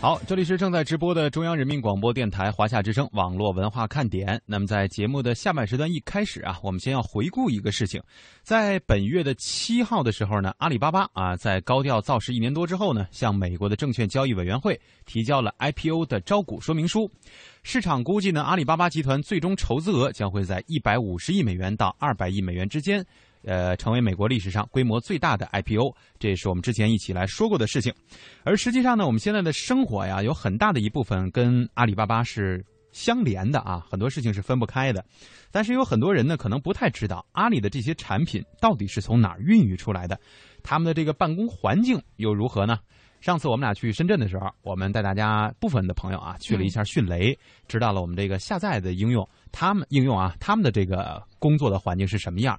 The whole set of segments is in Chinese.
好，这里是正在直播的中央人民广播电台华夏之声网络文化看点。那么在节目的下半时段一开始啊，我们先要回顾一个事情，在本月的七号的时候呢，阿里巴巴啊在高调造势一年多之后呢，向美国的证券交易委员会提交了 IPO 的招股说明书。市场估计呢，阿里巴巴集团最终筹资额将会在一百五十亿美元到二百亿美元之间。呃，成为美国历史上规模最大的 IPO，这也是我们之前一起来说过的事情。而实际上呢，我们现在的生活呀，有很大的一部分跟阿里巴巴是相连的啊，很多事情是分不开的。但是有很多人呢，可能不太知道阿里的这些产品到底是从哪儿孕育出来的，他们的这个办公环境又如何呢？上次我们俩去深圳的时候，我们带大家部分的朋友啊去了一下迅雷，知道了我们这个下载的应用，他们应用啊，他们的这个工作的环境是什么样。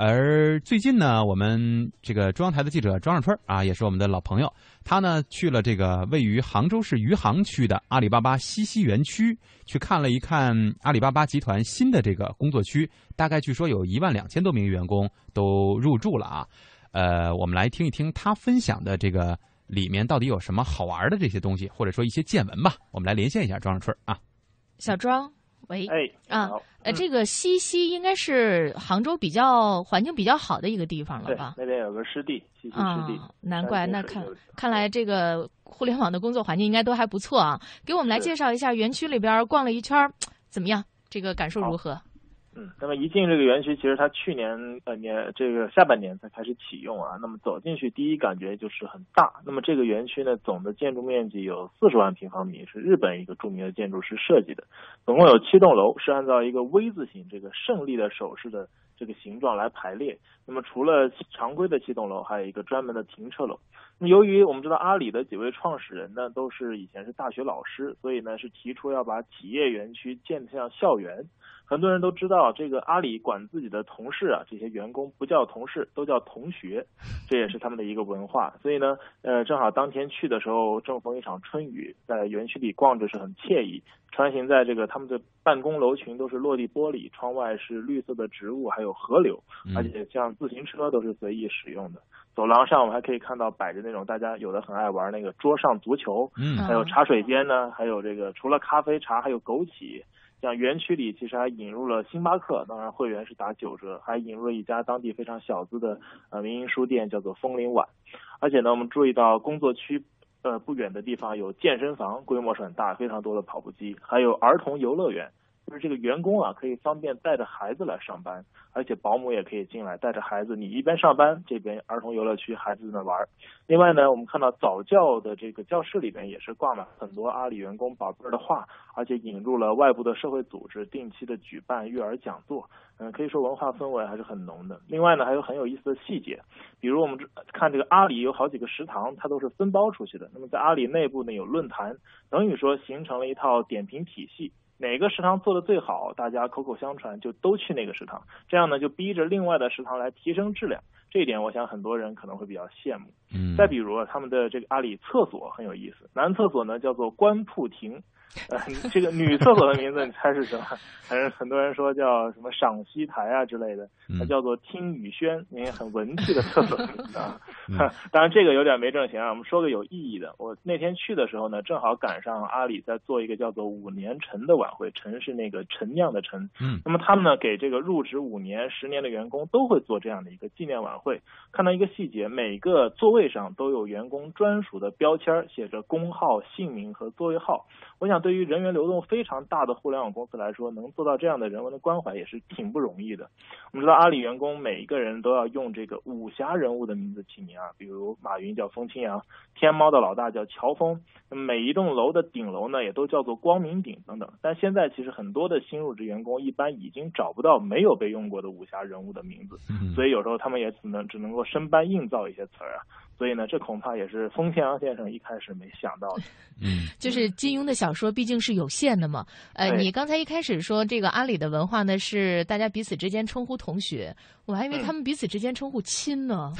而最近呢，我们这个中央台的记者庄上春啊，也是我们的老朋友，他呢去了这个位于杭州市余杭区的阿里巴巴西溪园区，去看了一看阿里巴巴集团新的这个工作区，大概据说有一万两千多名员工都入住了啊。呃，我们来听一听他分享的这个里面到底有什么好玩的这些东西，或者说一些见闻吧。我们来连线一下庄上春啊，小庄。喂，哎，啊，呃，这个西溪应该是杭州比较环境比较好的一个地方了吧？那边有个湿地，西溪湿地。难怪，那看看来这个互联网的工作环境应该都还不错啊。给我们来介绍一下园区里边逛了一圈，怎么样？这个感受如何？嗯，那么一进这个园区，其实它去年呃年这个下半年才开始启用啊。那么走进去，第一感觉就是很大。那么这个园区呢，总的建筑面积有四十万平方米，是日本一个著名的建筑师设计的，总共有七栋楼，是按照一个 V 字形这个胜利的手势的这个形状来排列。那么除了常规的七栋楼，还有一个专门的停车楼。那么由于我们知道阿里的几位创始人呢，都是以前是大学老师，所以呢是提出要把企业园区建像校园。很多人都知道，这个阿里管自己的同事啊，这些员工不叫同事，都叫同学，这也是他们的一个文化。所以呢，呃，正好当天去的时候正逢一场春雨，在园区里逛着是很惬意。穿行在这个他们的办公楼群都是落地玻璃，窗外是绿色的植物，还有河流，而且像自行车都是随意使用的。走廊上我们还可以看到摆着那种大家有的很爱玩那个桌上足球，嗯，还有茶水间呢，还有这个除了咖啡茶，还有枸杞。像园区里其实还引入了星巴克，当然会员是打九折，还引入了一家当地非常小资的呃民营书店，叫做枫林晚。而且呢，我们注意到工作区呃不远的地方有健身房，规模是很大，非常多的跑步机，还有儿童游乐园。就是这个员工啊，可以方便带着孩子来上班，而且保姆也可以进来带着孩子。你一边上班，这边儿童游乐区孩子在那玩。另外呢，我们看到早教的这个教室里边也是挂了很多阿里员工宝贝儿的画，而且引入了外部的社会组织，定期的举办育儿讲座。嗯，可以说文化氛围还是很浓的。另外呢，还有很有意思的细节，比如我们看这个阿里有好几个食堂，它都是分包出去的。那么在阿里内部呢，有论坛，等于说形成了一套点评体系。哪个食堂做的最好，大家口口相传就都去那个食堂，这样呢就逼着另外的食堂来提升质量。这一点我想很多人可能会比较羡慕。嗯，再比如他们的这个阿里厕所很有意思，男厕所呢叫做官铺亭。呃，这个女厕所的名字你猜是什么？反正很多人说叫什么赏析台啊之类的，它叫做听雨轩，因为很文气的厕所啊。当然这个有点没正形啊，我们说个有意义的。我那天去的时候呢，正好赶上阿里在做一个叫做五年陈的晚会，陈是那个陈酿的陈。嗯。那么他们呢，给这个入职五年、十年的员工都会做这样的一个纪念晚会。看到一个细节，每个座位上都有员工专属的标签，写着工号、姓名和座位号。我想。对于人员流动非常大的互联网公司来说，能做到这样的人文的关怀也是挺不容易的。我们知道阿里员工每一个人都要用这个武侠人物的名字起名啊，比如马云叫风清扬，天猫的老大叫乔峰，每一栋楼的顶楼呢也都叫做光明顶等等。但现在其实很多的新入职员工一般已经找不到没有被用过的武侠人物的名字，所以有时候他们也只能只能够生搬硬造一些词儿啊。所以呢，这恐怕也是封天阳先生一开始没想到的。嗯，就是金庸的小说毕竟是有限的嘛。呃，你刚才一开始说这个阿里的文化呢，是大家彼此之间称呼同学，我还以为他们彼此之间称呼亲呢。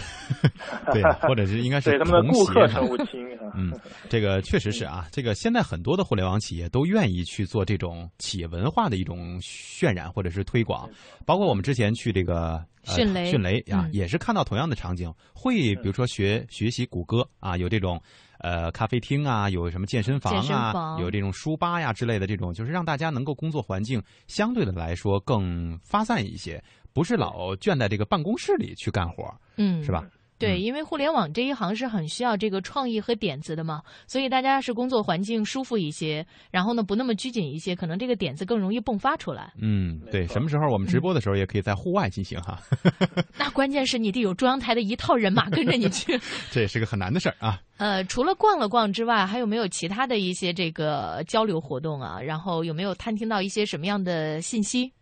对，或者是应该是他们的顾客称呼亲。嗯，这个确实是啊。这个现在很多的互联网企业都愿意去做这种企业文化的一种渲染或者是推广，包括我们之前去这个。迅雷，迅雷啊，也是看到同样的场景，会比如说学学习谷歌啊，有这种呃咖啡厅啊，有什么健身房啊，有这种书吧呀之类的这种，就是让大家能够工作环境相对的来说更发散一些，不是老倦在这个办公室里去干活，嗯，是吧？对，嗯因为互联网这一行是很需要这个创意和点子的嘛，所以大家是工作环境舒服一些，然后呢不那么拘谨一些，可能这个点子更容易迸发出来。嗯，对，什么时候我们直播的时候也可以在户外进行哈，那关键是你得有中央台的一套人马跟着你去。这也是个很难的事儿啊。呃，除了逛了逛之外，还有没有其他的一些这个交流活动啊？然后有没有探听到一些什么样的信息？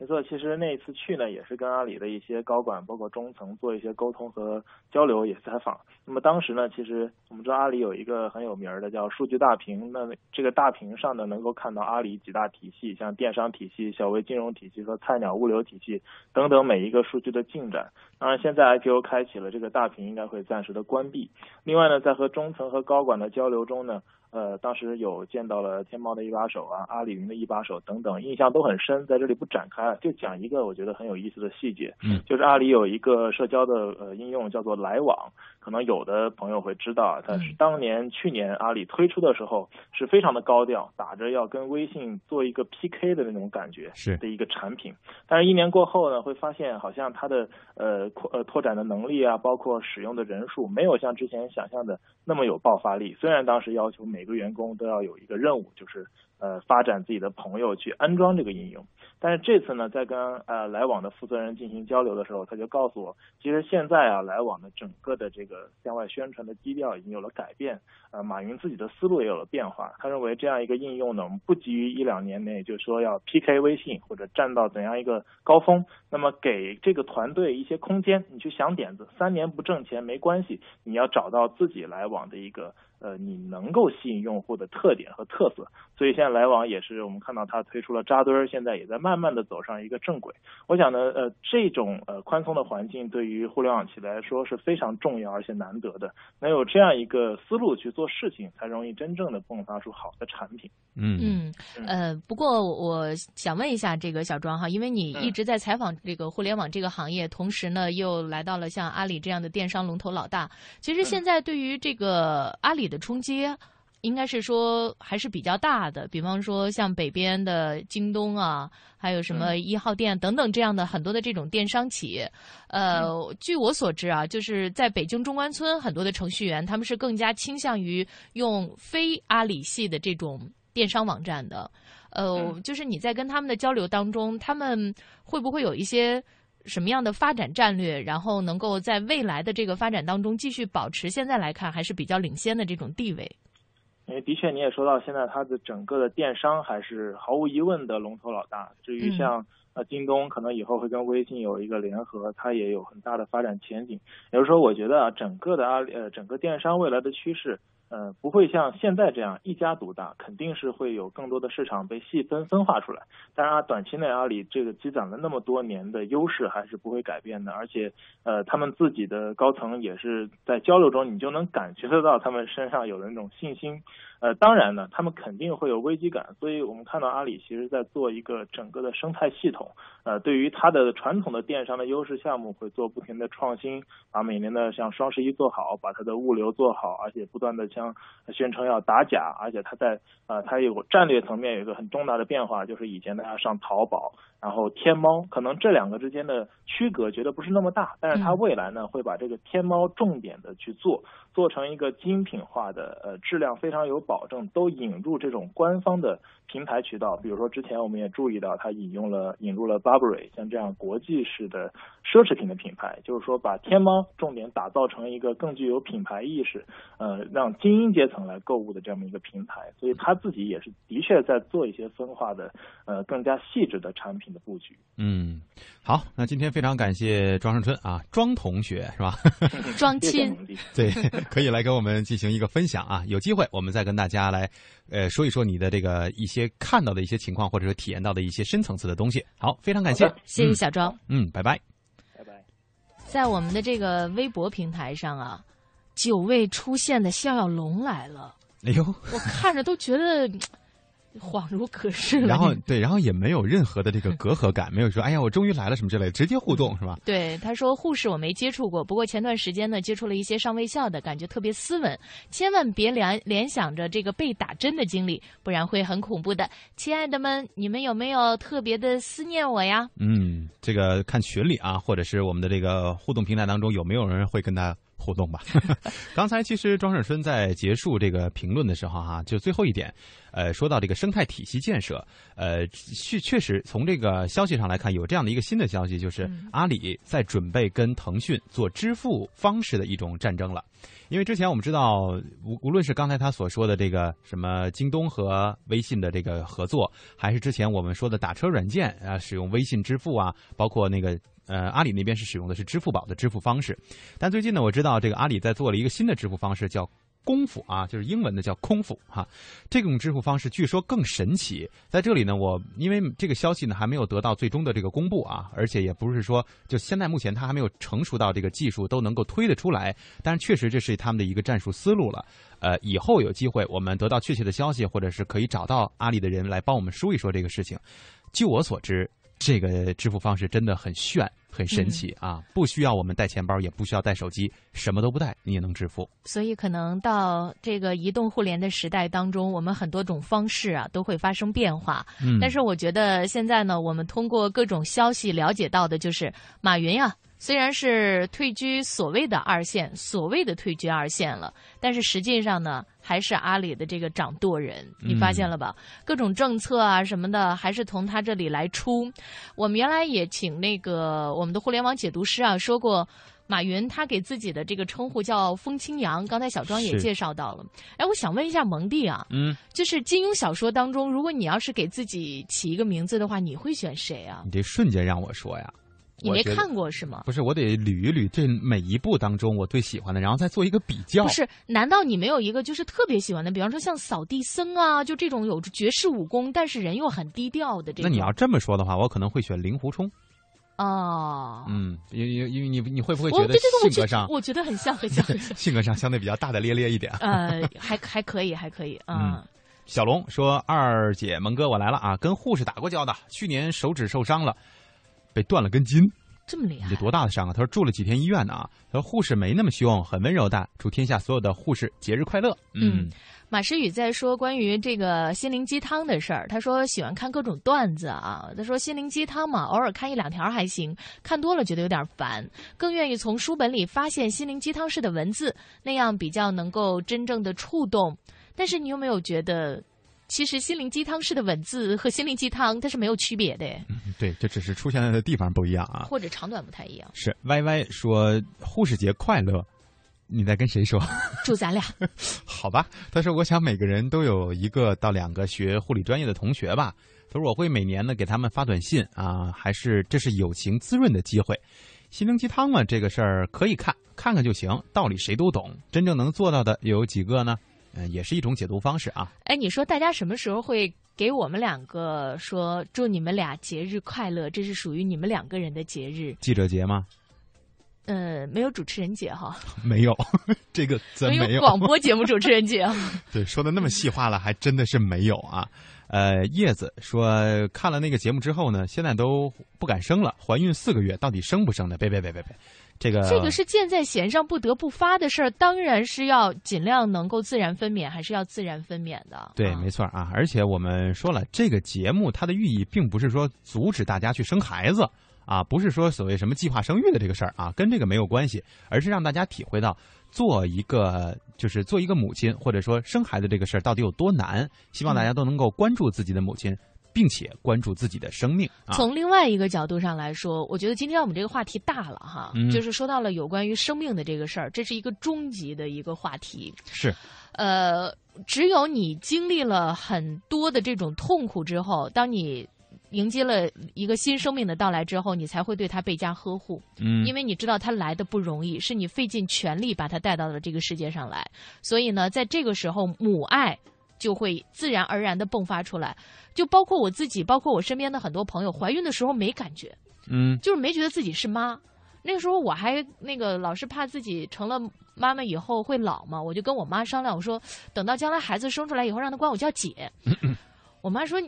没错，其实那一次去呢，也是跟阿里的一些高管，包括中层做一些沟通和交流，也采访。那么当时呢，其实我们知道阿里有一个很有名儿的叫数据大屏，那这个大屏上呢，能够看到阿里几大体系，像电商体系、小微金融体系和菜鸟物流体系等等每一个数据的进展。当然，现在 IPO 开启了，这个大屏应该会暂时的关闭。另外呢，在和中层和高管的交流中呢，呃，当时有见到了天猫的一把手啊，阿里云的一把手等等，印象都很深，在这里不展开，就讲一个我觉得很有意思的细节，嗯，就是阿里有一个社交的呃应用叫做来往，可能有的朋友会知道啊，它是嗯当年去年阿里推出的时候是非常的高调，打着要跟微信做一个 PK 的那种感觉，是。的一个产品，但是一年过后呢，会发现好像它的呃扩呃拓展的能力啊，包括使用的人数，没有像之前想象的那么有爆发力。虽然当时要求每每个员工都要有一个任务，就是呃发展自己的朋友去安装这个应用，但是这次呢，在跟呃来往的负责人进行交流的时候，他就告诉我，其实现在啊，来往的整个的这个向外宣传的基调已经有了改变，呃，马云自己的思路也有了变化。他认为这样一个应用呢，我们不急于一两年内就说要 PK 微信或者站到怎样一个高峰，那么给这个团队一些空间，你去想点子，三年不挣钱没关系，你要找到自己来往的一个呃你能够吸引用户的特点和特色。所以现来往也是我们看到它推出了扎堆儿，现在也在慢慢的走上一个正轨。我想呢，呃，这种呃宽松的环境对于互联网企业来说是非常重要而且难得的。能有这样一个思路去做事情，才容易真正的迸发出好的产品。嗯嗯，呃，不过我想问一下这个小庄哈，因为你一直在采访这个互联网这个行业，同时呢又来到了像阿里这样的电商龙头老大，其实现在对于这个阿里的冲击。应该是说还是比较大的，比方说像北边的京东啊，还有什么一号店等等这样的很多的这种电商企业。呃，据我所知啊，就是在北京中关村很多的程序员，他们是更加倾向于用非阿里系的这种电商网站的。呃，就是你在跟他们的交流当中，他们会不会有一些什么样的发展战略，然后能够在未来的这个发展当中继续保持现在来看还是比较领先的这种地位？因为的确你也说到，现在它的整个的电商还是毫无疑问的龙头老大。至于像呃京东，可能以后会跟微信有一个联合，它也有很大的发展前景。也就是说，我觉得啊，整个的阿里呃整个电商未来的趋势。呃，不会像现在这样一家独大，肯定是会有更多的市场被细分分化出来。当然，短期内阿里这个积攒了那么多年的优势还是不会改变的，而且呃，他们自己的高层也是在交流中，你就能感觉得到他们身上有的那种信心。呃，当然呢，他们肯定会有危机感，所以我们看到阿里其实在做一个整个的生态系统。呃，对于它的传统的电商的优势项目，会做不停的创新，把每年的像双十一做好，把它的物流做好，而且不断的像宣称要打假，而且它在呃，它有战略层面有一个很重大的变化，就是以前大家上淘宝，然后天猫，可能这两个之间的区隔觉得不是那么大，但是它未来呢会把这个天猫重点的去做，做成一个精品化的，呃，质量非常有保证，都引入这种官方的平台渠道，比如说之前我们也注意到它引用了引入了 Burberry 像这样国际式的奢侈品的品牌，就是说把天猫重点打造成一个更具有品牌意识，呃，让精英阶层来购物的这么一个平台，所以他自己也是的确在做一些分化的，呃，更加细致的产品的布局。嗯，好，那今天非常感谢庄胜春啊，庄同学是吧？庄亲，对，可以来跟我们进行一个分享啊。有机会我们再跟大家来，呃，说一说你的这个一些看到的一些情况，或者说体验到的一些深层次的东西。好，非常感谢，谢谢小庄，嗯，拜拜，拜拜。在我们的这个微博平台上啊，久未出现的肖小龙来了。哎呦，我看着都觉得恍如隔世了。然后对，然后也没有任何的这个隔阂感，没有说哎呀我终于来了什么之类的，直接互动是吧？对，他说护士我没接触过，不过前段时间呢接触了一些上卫校的，感觉特别斯文，千万别联联想着这个被打针的经历，不然会很恐怖的。亲爱的们，你们有没有特别的思念我呀？嗯，这个看群里啊，或者是我们的这个互动平台当中，有没有人会跟他？互动吧。刚才其实庄胜春在结束这个评论的时候，哈，就最后一点，呃，说到这个生态体系建设，呃，确确实从这个消息上来看，有这样的一个新的消息，就是阿里在准备跟腾讯做支付方式的一种战争了。因为之前我们知道，无无论是刚才他所说的这个什么京东和微信的这个合作，还是之前我们说的打车软件啊，使用微信支付啊，包括那个。呃，阿里那边是使用的是支付宝的支付方式，但最近呢，我知道这个阿里在做了一个新的支付方式，叫功夫啊，就是英文的叫空付哈。这种支付方式据说更神奇，在这里呢，我因为这个消息呢还没有得到最终的这个公布啊，而且也不是说就现在目前它还没有成熟到这个技术都能够推得出来，但是确实这是他们的一个战术思路了。呃，以后有机会我们得到确切的消息，或者是可以找到阿里的人来帮我们说一说这个事情。据我所知。这个支付方式真的很炫，很神奇啊！不需要我们带钱包，也不需要带手机，什么都不带，你也能支付。所以，可能到这个移动互联的时代当中，我们很多种方式啊都会发生变化。嗯，但是我觉得现在呢，我们通过各种消息了解到的，就是马云呀。虽然是退居所谓的二线，所谓的退居二线了，但是实际上呢，还是阿里的这个掌舵人。你发现了吧？各种政策啊什么的，还是从他这里来出。我们原来也请那个我们的互联网解读师啊说过，马云他给自己的这个称呼叫“风清扬”。刚才小庄也介绍到了。哎，我想问一下蒙蒂啊，嗯，就是金庸小说当中，如果你要是给自己起一个名字的话，你会选谁啊？你这瞬间让我说呀。你没看过是吗？不是，我得捋一捋这每一部当中我最喜欢的，然后再做一个比较。不是，难道你没有一个就是特别喜欢的？比方说像扫地僧啊，就这种有绝世武功，但是人又很低调的这种。那你要这么说的话，我可能会选令狐冲。哦，嗯，因因因为你你会不会觉得性格上？我觉得很像很像。性格上相对比较大大咧咧一点。呃，还还可以，还可以。嗯，小龙说：“二姐蒙哥，我来了啊，跟护士打过交道，去年手指受伤了。”被断了根筋，这么厉害？这多大的伤啊！他说住了几天医院呢啊。他说护士没那么凶，很温柔的。祝天下所有的护士节日快乐。嗯，马诗雨在说关于这个心灵鸡汤的事儿。他说喜欢看各种段子啊。他说心灵鸡汤嘛，偶尔看一两条还行，看多了觉得有点烦，更愿意从书本里发现心灵鸡汤式的文字，那样比较能够真正的触动。但是你有没有觉得？其实心灵鸡汤式的文字和心灵鸡汤它是没有区别的。嗯，对，这只是出现在的地方不一样啊，或者长短不太一样。是 Y Y 说护士节快乐，你在跟谁说？祝咱俩。好吧，他说我想每个人都有一个到两个学护理专业的同学吧。他说我会每年呢给他们发短信啊，还是这是友情滋润的机会。心灵鸡汤嘛，这个事儿可以看看看就行，道理谁都懂，真正能做到的有几个呢？嗯，也是一种解读方式啊。哎，你说大家什么时候会给我们两个说祝你们俩节日快乐？这是属于你们两个人的节日。记者节吗？呃，没有主持人节哈。没有，这个真没有。广播节目主持人节。对，说的那么细化了，还真的是没有啊。呃，叶子说看了那个节目之后呢，现在都不敢生了，怀孕四个月，到底生不生呢？别别别别别。这个这个是箭在弦上不得不发的事儿，当然是要尽量能够自然分娩，还是要自然分娩的。对，没错啊。而且我们说了，这个节目它的寓意并不是说阻止大家去生孩子啊，不是说所谓什么计划生育的这个事儿啊，跟这个没有关系，而是让大家体会到做一个就是做一个母亲或者说生孩子这个事儿到底有多难。希望大家都能够关注自己的母亲。并且关注自己的生命。从另外一个角度上来说，我觉得今天我们这个话题大了哈，就是说到了有关于生命的这个事儿，这是一个终极的一个话题。是，呃，只有你经历了很多的这种痛苦之后，当你迎接了一个新生命的到来之后，你才会对他倍加呵护。嗯，因为你知道他来的不容易，是你费尽全力把他带到了这个世界上来，所以呢，在这个时候，母爱。就会自然而然的迸发出来，就包括我自己，包括我身边的很多朋友，怀孕的时候没感觉，嗯，就是没觉得自己是妈。那个时候我还那个老是怕自己成了妈妈以后会老嘛，我就跟我妈商量，我说等到将来孩子生出来以后，让他管我叫姐。我妈说。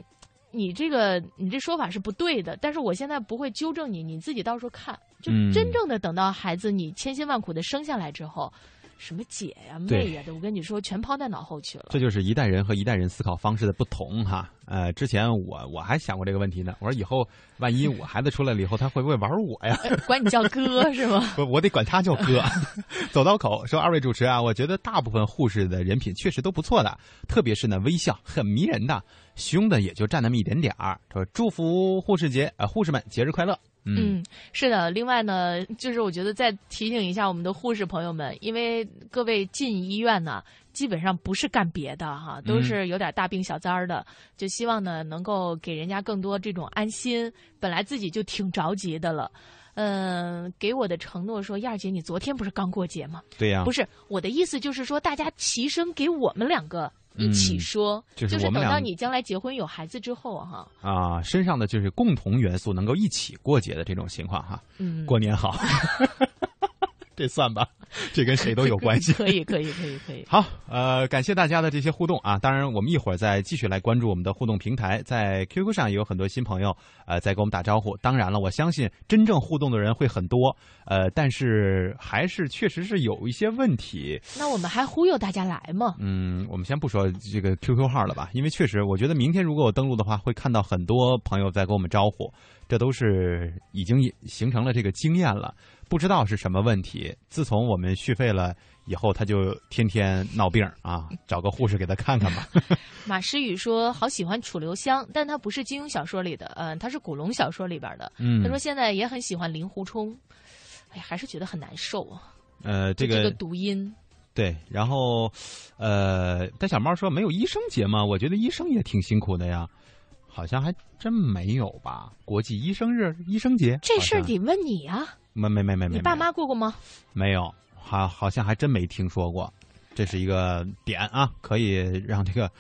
你这个，你这说法是不对的，但是我现在不会纠正你，你自己到时候看。就真正的等到孩子你千辛万苦的生下来之后。什么姐呀、妹呀的，我跟你说，全抛在脑后去了。这就是一代人和一代人思考方式的不同哈。呃，之前我我还想过这个问题呢。我说以后万一我孩子出来了以后，他会不会玩我呀？管你叫哥是吗？不，我得管他叫哥。走到口说二位主持啊，我觉得大部分护士的人品确实都不错的，特别是那微笑很迷人的，凶的也就占那么一点点儿。说祝福护士节啊，护士们节日快乐。嗯，是的。另外呢，就是我觉得再提醒一下我们的护士朋友们，因为各位进医院呢，基本上不是干别的哈，都是有点大病小灾儿的，就希望呢能够给人家更多这种安心。本来自己就挺着急的了，嗯，给我的承诺说，燕儿姐，你昨天不是刚过节吗？对呀。不是我的意思，就是说大家齐声给我们两个。一起说，就是等到你将来结婚有孩子之后哈啊，身上的就是共同元素能够一起过节的这种情况哈，嗯，过年好。这算吧，这跟谁都有关系。可以，可以，可以，可以。好，呃，感谢大家的这些互动啊！当然，我们一会儿再继续来关注我们的互动平台，在 QQ 上也有很多新朋友呃在给我们打招呼。当然了，我相信真正互动的人会很多，呃，但是还是确实是有一些问题。那我们还忽悠大家来吗？嗯，我们先不说这个 QQ 号了吧，因为确实，我觉得明天如果我登录的话，会看到很多朋友在给我们招呼，这都是已经形成了这个经验了。不知道是什么问题。自从我们续费了以后，他就天天闹病啊，找个护士给他看看吧。马诗雨说：“好喜欢楚留香，但他不是金庸小说里的，嗯，他是古龙小说里边的。嗯他说现在也很喜欢令狐冲，哎呀，还是觉得很难受啊。呃，这个读音对，然后呃，但小猫说没有医生节吗？我觉得医生也挺辛苦的呀。”好像还真没有吧？国际医生日、医生节这事儿得问你呀。没没没没没，你爸妈过过吗？没有，好好像还真没听说过。这是一个点啊，可以让这个。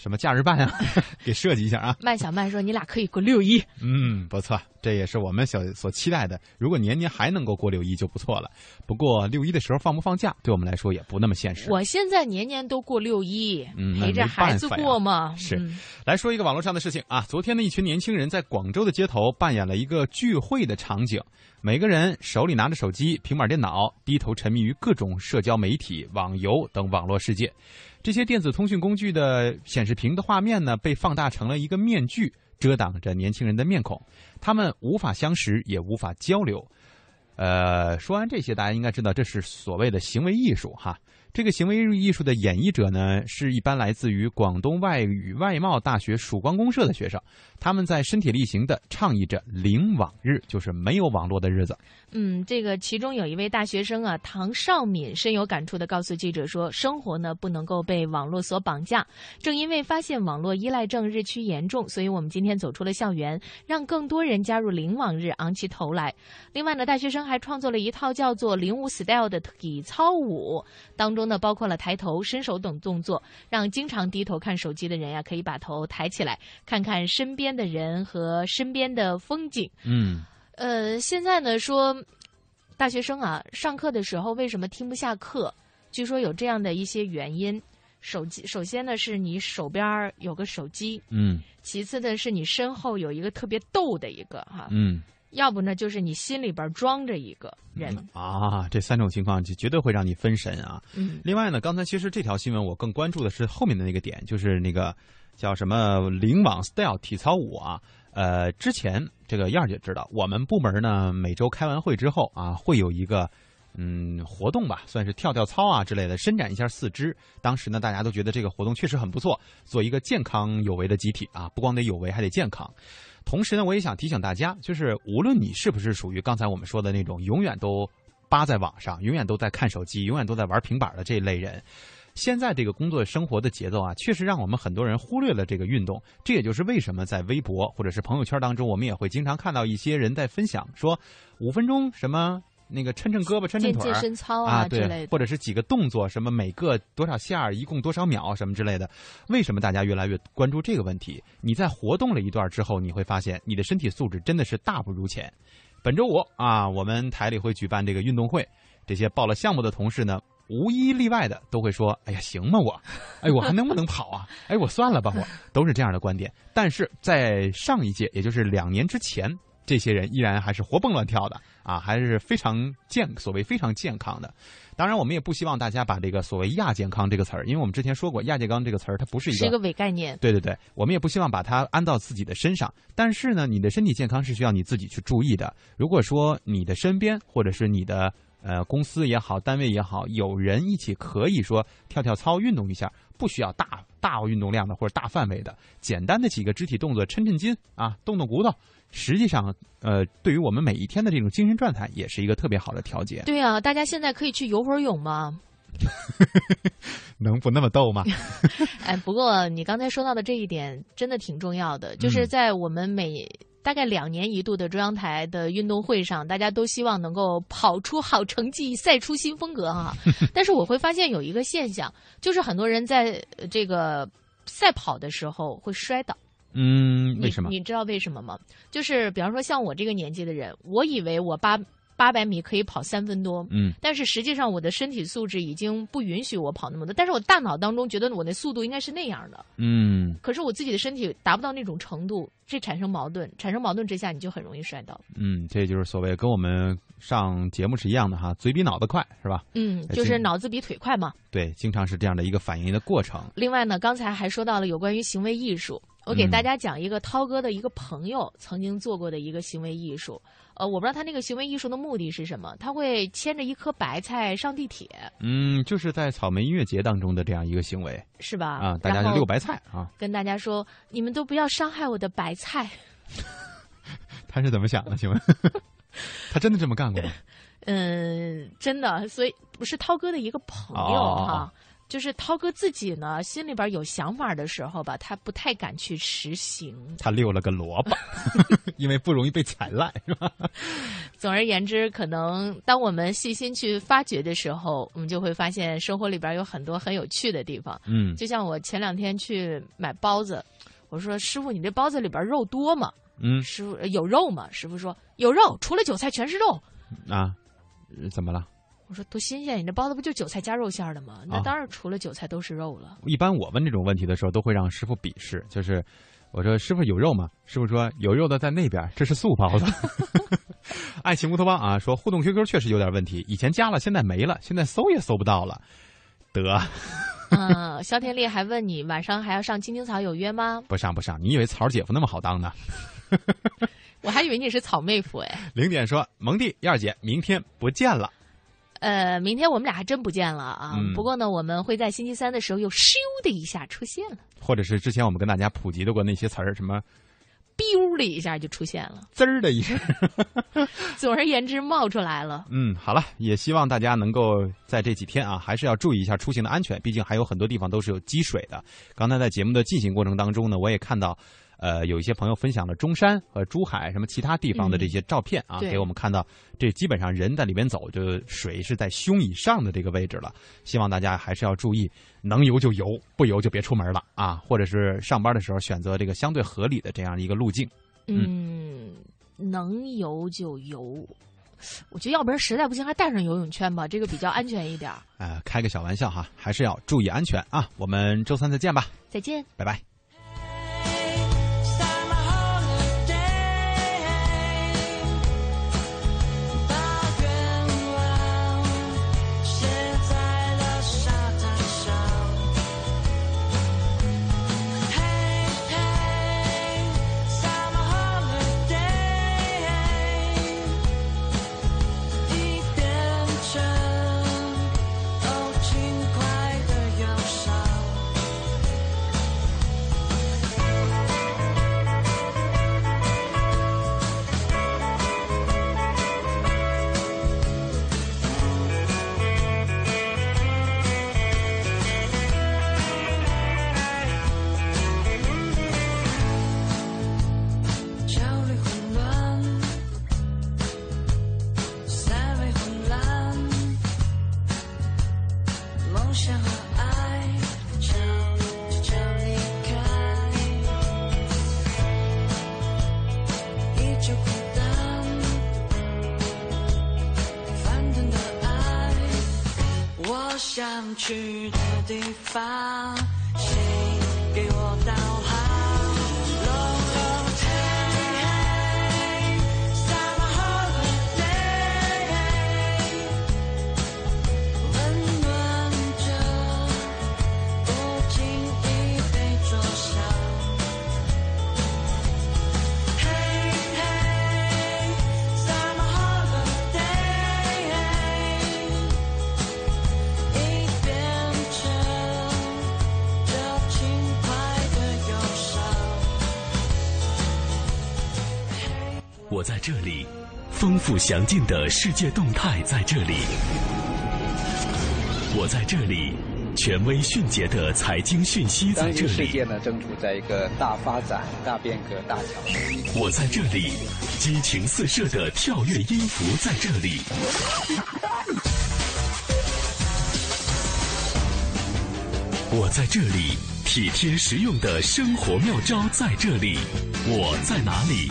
什么假日办啊？给设计一下啊！麦小曼说：“你俩可以过六一。”嗯，不错，这也是我们小所期待的。如果年年还能够过六一就不错了。不过六一的时候放不放假，对我们来说也不那么现实。我现在年年都过六一，陪着孩子过嘛。是，来说一个网络上的事情啊。昨天呢，一群年轻人在广州的街头扮演了一个聚会的场景，每个人手里拿着手机、平板电脑，低头沉迷于各种社交媒体、网游等网络世界。这些电子通讯工具的显示屏的画面呢，被放大成了一个面具，遮挡着年轻人的面孔，他们无法相识，也无法交流。呃，说完这些，大家应该知道这是所谓的行为艺术哈。这个行为艺术的演绎者呢，是一般来自于广东外语外贸大学曙光公社的学生，他们在身体力行的倡议着零网日，就是没有网络的日子。嗯，这个其中有一位大学生啊，唐少敏深有感触的告诉记者说：“生活呢不能够被网络所绑架。正因为发现网络依赖症日趋严重，所以我们今天走出了校园，让更多人加入零网日，昂起头来。另外呢，大学生还创作了一套叫做‘零五 style’ 的体操舞，当中呢包括了抬头、伸手等动作，让经常低头看手机的人呀，可以把头抬起来，看看身边的人和身边的风景。”嗯。呃，现在呢说，大学生啊，上课的时候为什么听不下课？据说有这样的一些原因。手机首先呢是你手边有个手机，嗯。其次呢是你身后有一个特别逗的一个哈，嗯。要不呢就是你心里边装着一个人啊，这三种情况就绝对会让你分神啊。嗯。另外呢，刚才其实这条新闻我更关注的是后面的那个点，就是那个叫什么“灵网 style” 体操舞啊。呃，之前这个燕儿姐知道，我们部门呢每周开完会之后啊，会有一个嗯活动吧，算是跳跳操啊之类的，伸展一下四肢。当时呢，大家都觉得这个活动确实很不错，做一个健康有为的集体啊，不光得有为，还得健康。同时呢，我也想提醒大家，就是无论你是不是属于刚才我们说的那种永远都扒在网上、永远都在看手机、永远都在玩平板的这一类人。现在这个工作生活的节奏啊，确实让我们很多人忽略了这个运动。这也就是为什么在微博或者是朋友圈当中，我们也会经常看到一些人在分享说五分钟什么那个抻抻胳膊、抻抻腿健身操啊之类的，或者是几个动作，什么每个多少下，一共多少秒什么之类的。为什么大家越来越关注这个问题？你在活动了一段之后，你会发现你的身体素质真的是大不如前。本周五啊，我们台里会举办这个运动会，这些报了项目的同事呢。无一例外的都会说：“哎呀，行吗我？哎，我还能不能跑啊？哎，我算了吧，我都是这样的观点。”但是在上一届，也就是两年之前，这些人依然还是活蹦乱跳的啊，还是非常健，所谓非常健康的。当然，我们也不希望大家把这个所谓“亚健康”这个词儿，因为我们之前说过，“亚健康”这个词儿它不是一个是一个伪概念。对对对，我们也不希望把它安到自己的身上。但是呢，你的身体健康是需要你自己去注意的。如果说你的身边或者是你的呃公司也好，单位也好，有人一起可以说跳跳操、运动一下，不需要大大运动量的或者大范围的，简单的几个肢体动作，抻抻筋啊，动动骨头。实际上，呃，对于我们每一天的这种精神状态，也是一个特别好的调节。对啊，大家现在可以去游会儿泳吗？能不那么逗吗？哎，不过你刚才说到的这一点真的挺重要的，就是在我们每大概两年一度的中央台的运动会上，大家都希望能够跑出好成绩，赛出新风格哈。但是我会发现有一个现象，就是很多人在这个赛跑的时候会摔倒。嗯，为什么？你知道为什么吗？就是比方说像我这个年纪的人，我以为我八。八百米可以跑三分多，嗯，但是实际上我的身体素质已经不允许我跑那么多，但是我大脑当中觉得我那速度应该是那样的，嗯，可是我自己的身体达不到那种程度，这产生矛盾，产生矛盾之下，你就很容易摔倒。嗯，这就是所谓跟我们上节目是一样的哈，嘴比脑子快是吧？嗯，就是脑子比腿快嘛。对，经常是这样的一个反应的过程。另外呢，刚才还说到了有关于行为艺术，我给大家讲一个涛哥的一个朋友曾经做过的一个行为艺术。呃，我不知道他那个行为艺术的目的是什么，他会牵着一颗白菜上地铁。嗯，就是在草莓音乐节当中的这样一个行为，是吧？啊，大家就溜白菜啊，跟大家说，你们都不要伤害我的白菜。他是怎么想的？请问，他真的这么干过吗？嗯，真的，所以不是涛哥的一个朋友哈。就是涛哥自己呢，心里边有想法的时候吧，他不太敢去实行。他溜了个萝卜，因为不容易被踩烂，是吧？总而言之，可能当我们细心去发掘的时候，我们就会发现生活里边有很多很有趣的地方。嗯，就像我前两天去买包子，我说师傅，你这包子里边肉多吗？嗯，师傅有肉吗？师傅说有肉，除了韭菜全是肉。啊，怎么了？我说多新鲜！你这包子不就韭菜加肉馅的吗？那当然除了韭菜都是肉了。一般我问这种问题的时候，都会让师傅鄙视。就是我说师傅有肉吗？师傅说有肉的在那边，这是素包子。爱情乌托邦啊，说互动 QQ 确实有点问题，以前加了，现在没了，现在搜也搜不到了。得。嗯，肖天烈还问你晚上还要上青青草有约吗？不上不上，你以为草姐夫那么好当呢？我还以为你是草妹夫哎。零点说蒙蒂燕儿姐明天不见了。呃，明天我们俩还真不见了啊！不过呢，我们会在星期三的时候又咻的一下出现了，或者是之前我们跟大家普及的过那些词儿，什么，biu 的一下就出现了，滋儿的一声，总而言之冒出来了。嗯，好了，也希望大家能够在这几天啊，还是要注意一下出行的安全，毕竟还有很多地方都是有积水的。刚才在节目的进行过程当中呢，我也看到。呃，有一些朋友分享了中山和珠海什么其他地方的这些照片啊，给我们看到，这基本上人在里面走，就水是在胸以上的这个位置了。希望大家还是要注意，能游就游，不游就别出门了啊，或者是上班的时候选择这个相对合理的这样一个路径。嗯，能游就游，我觉得要不然实在不行还带上游泳圈吧，这个比较安全一点。呃，开个小玩笑哈，还是要注意安全啊。我们周三再见吧，再见，拜拜。去的地方，富详尽的世界动态在这里。我在这里，权威迅捷的财经讯息在这里。世界呢正处在一个大发展、大变革、大。我在这里，激情四射的跳跃音符在这里。我在这里，体贴实用的生活妙招在这里。我在哪里？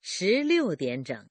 十六点整。